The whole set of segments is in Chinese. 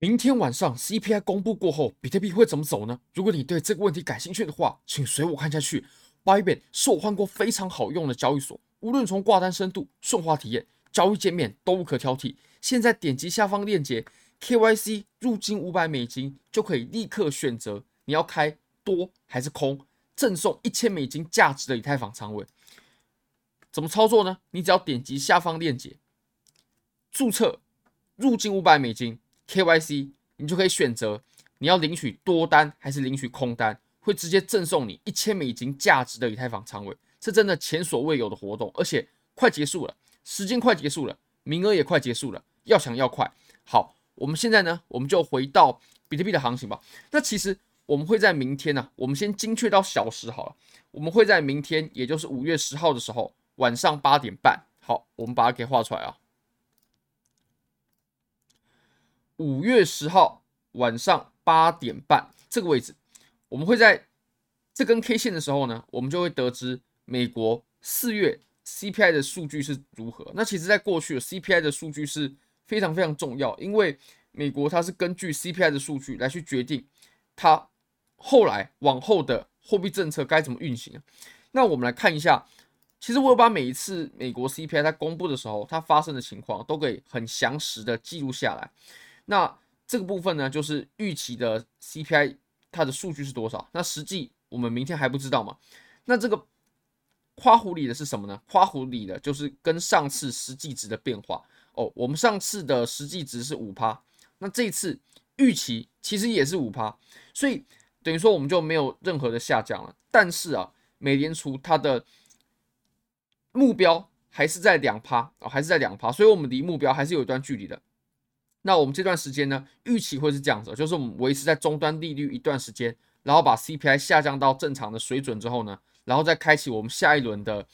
明天晚上 CPI 公布过后，比特币会怎么走呢？如果你对这个问题感兴趣的话，请随我看下去。Bybit 是我换过非常好用的交易所，无论从挂单深度、顺滑体验、交易界面都无可挑剔。现在点击下方链接，KYC 入金五百美金就可以立刻选择你要开多还是空，赠送一千美金价值的以太坊仓位。怎么操作呢？你只要点击下方链接，注册入金五百美金。KYC，你就可以选择你要领取多单还是领取空单，会直接赠送你一千美金价值的以太坊仓位，是真的前所未有的活动，而且快结束了，时间快结束了，名额也快结束了，要抢要快。好，我们现在呢，我们就回到比特币的行情吧。那其实我们会在明天呢、啊，我们先精确到小时好了，我们会在明天，也就是五月十号的时候晚上八点半，好，我们把它给画出来啊。五月十号晚上八点半这个位置，我们会在这根 K 线的时候呢，我们就会得知美国四月 CPI 的数据是如何。那其实，在过去 CPI 的数据是非常非常重要，因为美国它是根据 CPI 的数据来去决定它后来往后的货币政策该怎么运行。那我们来看一下，其实我有把每一次美国 CPI 它公布的时候，它发生的情况都给很详实的记录下来。那这个部分呢，就是预期的 CPI 它的数据是多少？那实际我们明天还不知道嘛？那这个夸弧里的是什么呢？夸弧里的就是跟上次实际值的变化哦。我们上次的实际值是五趴，那这次预期其实也是五趴，所以等于说我们就没有任何的下降了。但是啊，美联储它的目标还是在两趴哦，还是在两趴，所以我们离目标还是有一段距离的。那我们这段时间呢，预期会是这样子，就是我们维持在终端利率一段时间，然后把 CPI 下降到正常的水准之后呢，然后再开启我们下一轮的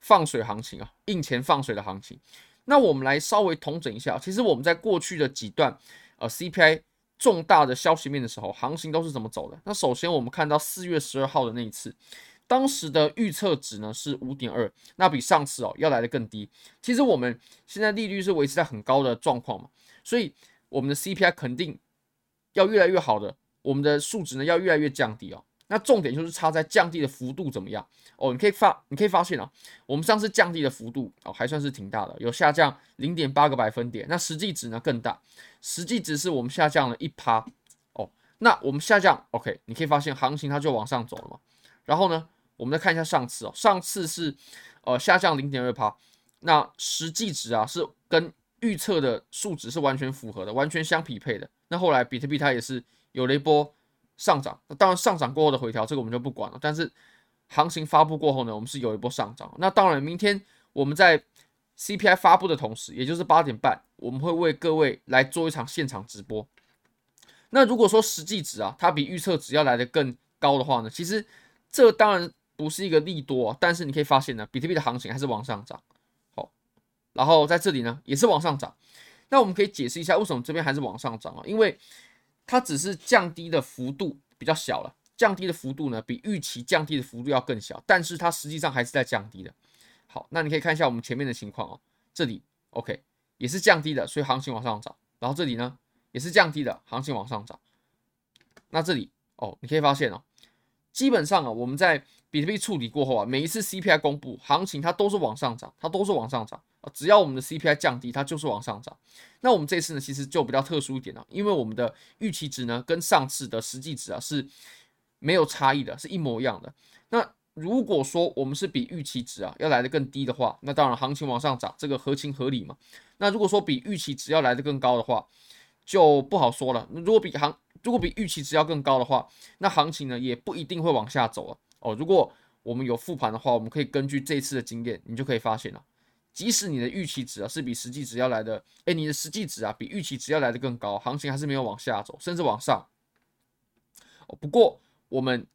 放水行情啊，印钱放水的行情。那我们来稍微统整一下，其实我们在过去的几段呃 CPI 重大的消息面的时候，行情都是怎么走的？那首先我们看到四月十二号的那一次，当时的预测值呢是五点二，那比上次哦要来的更低。其实我们现在利率是维持在很高的状况嘛。所以我们的 CPI 肯定要越来越好的，我们的数值呢要越来越降低哦。那重点就是差在降低的幅度怎么样哦？你可以发，你可以发现啊，我们上次降低的幅度哦还算是挺大的，有下降零点八个百分点。那实际值呢更大，实际值是我们下降了一趴哦。那我们下降 OK，你可以发现行情它就往上走了嘛。然后呢，我们再看一下上次哦，上次是呃下降零点二趴，那实际值啊是跟预测的数值是完全符合的，完全相匹配的。那后来比特币它也是有了一波上涨，那当然上涨过后的回调，这个我们就不管了。但是行情发布过后呢，我们是有一波上涨。那当然，明天我们在 CPI 发布的同时，也就是八点半，我们会为各位来做一场现场直播。那如果说实际值啊，它比预测值要来的更高的话呢，其实这当然不是一个利多啊，但是你可以发现呢，比特币的行情还是往上涨。然后在这里呢，也是往上涨。那我们可以解释一下，为什么这边还是往上涨啊？因为它只是降低的幅度比较小了，降低的幅度呢，比预期降低的幅度要更小，但是它实际上还是在降低的。好，那你可以看一下我们前面的情况哦，这里 OK 也是降低的，所以行情往上涨。然后这里呢也是降低的，行情往上涨。那这里哦，你可以发现哦，基本上啊，我们在比特币处理过后啊，每一次 CPI 公布，行情它都是往上涨，它都是往上涨啊。只要我们的 CPI 降低，它就是往上涨。那我们这次呢，其实就比较特殊一点了，因为我们的预期值呢，跟上次的实际值啊是没有差异的，是一模一样的。那如果说我们是比预期值啊要来的更低的话，那当然行情往上涨，这个合情合理嘛。那如果说比预期值要来的更高的话，就不好说了。如果比行，如果比预期值要更高的话，那行情呢也不一定会往下走了。哦，如果我们有复盘的话，我们可以根据这次的经验，你就可以发现了，即使你的预期值啊是比实际值要来的，哎，你的实际值啊比预期值要来的更高，行情还是没有往下走，甚至往上。哦，不过我们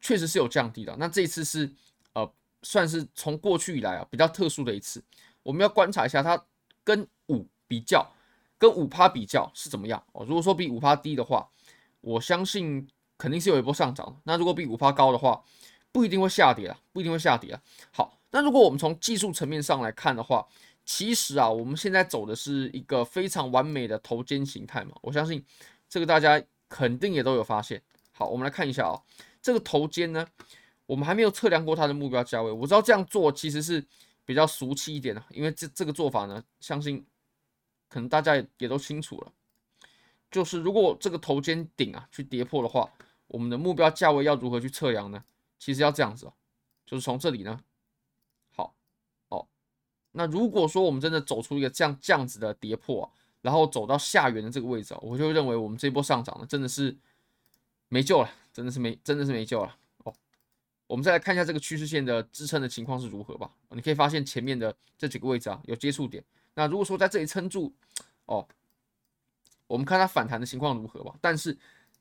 确实是有降低的，那这一次是呃算是从过去以来啊比较特殊的一次，我们要观察一下它跟五比较，跟五趴比较是怎么样哦。如果说比五趴低的话，我相信。肯定是有一波上涨，那如果比五趴高的话，不一定会下跌了，不一定会下跌了。好，那如果我们从技术层面上来看的话，其实啊，我们现在走的是一个非常完美的头肩形态嘛，我相信这个大家肯定也都有发现。好，我们来看一下啊，这个头肩呢，我们还没有测量过它的目标价位。我知道这样做其实是比较俗气一点的，因为这这个做法呢，相信可能大家也也都清楚了，就是如果这个头肩顶啊去跌破的话，我们的目标价位要如何去测量呢？其实要这样子哦，就是从这里呢，好，哦，那如果说我们真的走出一个这样这样子的跌破，然后走到下缘的这个位置，我就认为我们这波上涨呢，真的是。没救了，真的是没，真的是没救了哦。我们再来看一下这个趋势线的支撑的情况是如何吧。你可以发现前面的这几个位置啊有接触点。那如果说在这里撑住哦，我们看它反弹的情况如何吧。但是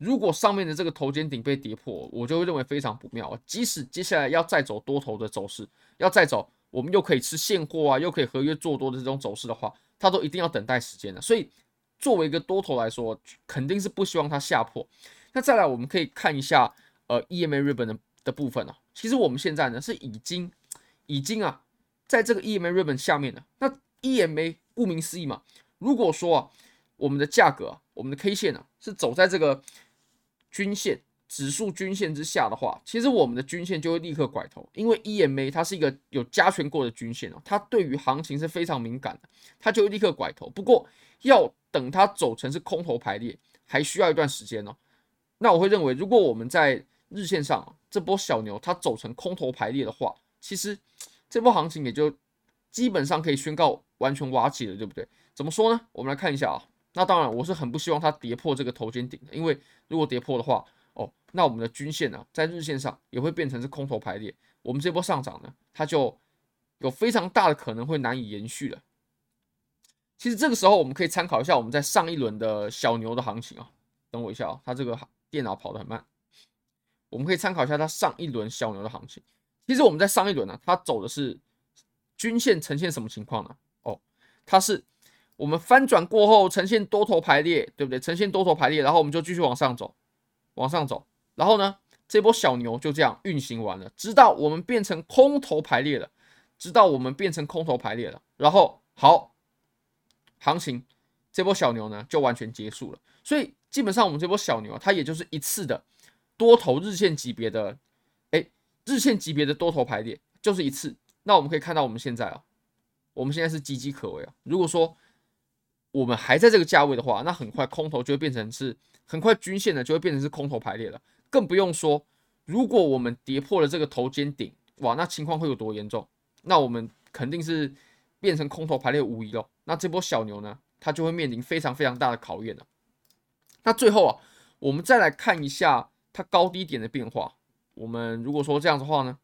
如果上面的这个头肩顶被跌破，我就会认为非常不妙。即使接下来要再走多头的走势，要再走我们又可以吃现货啊，又可以合约做多的这种走势的话，它都一定要等待时间的。所以作为一个多头来说，肯定是不希望它下破。那再来，我们可以看一下呃 EMA ribbon 的的部分啊。其实我们现在呢是已经已经啊，在这个 EMA ribbon 下面的。那 EMA 顾名思义嘛，如果说啊我们的价格，我们的 K 线呢、啊、是走在这个均线指数均线之下的话，其实我们的均线就会立刻拐头，因为 EMA 它是一个有加权过的均线哦，它对于行情是非常敏感的，它就会立刻拐头。不过要等它走成是空头排列，还需要一段时间哦。那我会认为，如果我们在日线上这波小牛它走成空头排列的话，其实这波行情也就基本上可以宣告完全瓦解了，对不对？怎么说呢？我们来看一下啊。那当然，我是很不希望它跌破这个头肩顶的，因为如果跌破的话，哦，那我们的均线呢，在日线上也会变成是空头排列，我们这波上涨呢，它就有非常大的可能会难以延续了。其实这个时候我们可以参考一下我们在上一轮的小牛的行情啊。等我一下啊，它这个电脑跑得很慢，我们可以参考一下它上一轮小牛的行情。其实我们在上一轮呢，它走的是均线呈现什么情况呢？哦，它是我们翻转过后呈现多头排列，对不对？呈现多头排列，然后我们就继续往上走，往上走，然后呢，这波小牛就这样运行完了，直到我们变成空头排列了，直到我们变成空头排列了，然后好，行情这波小牛呢就完全结束了，所以。基本上我们这波小牛，它也就是一次的多头日线级别的，哎，日线级别的多头排列，就是一次。那我们可以看到，我们现在啊，我们现在是岌岌可危啊。如果说我们还在这个价位的话，那很快空头就会变成是，很快均线呢就会变成是空头排列了。更不用说，如果我们跌破了这个头肩顶，哇，那情况会有多严重？那我们肯定是变成空头排列无疑喽。那这波小牛呢，它就会面临非常非常大的考验了。那最后啊，我们再来看一下它高低点的变化。我们如果说这样的话呢，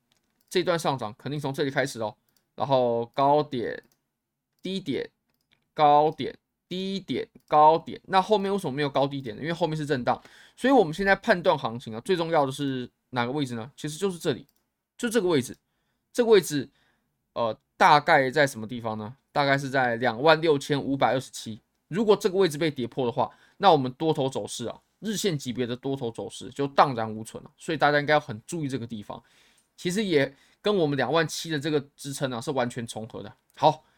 这段上涨肯定从这里开始哦，然后高点、低点、高点、低点、高点。那后面为什么没有高低点呢？因为后面是震荡。所以我们现在判断行情啊，最重要的是哪个位置呢？其实就是这里，就这个位置。这个位置，呃，大概在什么地方呢？大概是在两万六千五百二十七。如果这个位置被跌破的话，那我们多头走势啊，日线级别的多头走势就荡然无存了，所以大家应该要很注意这个地方。其实也跟我们两万七的这个支撑啊是完全重合的。好，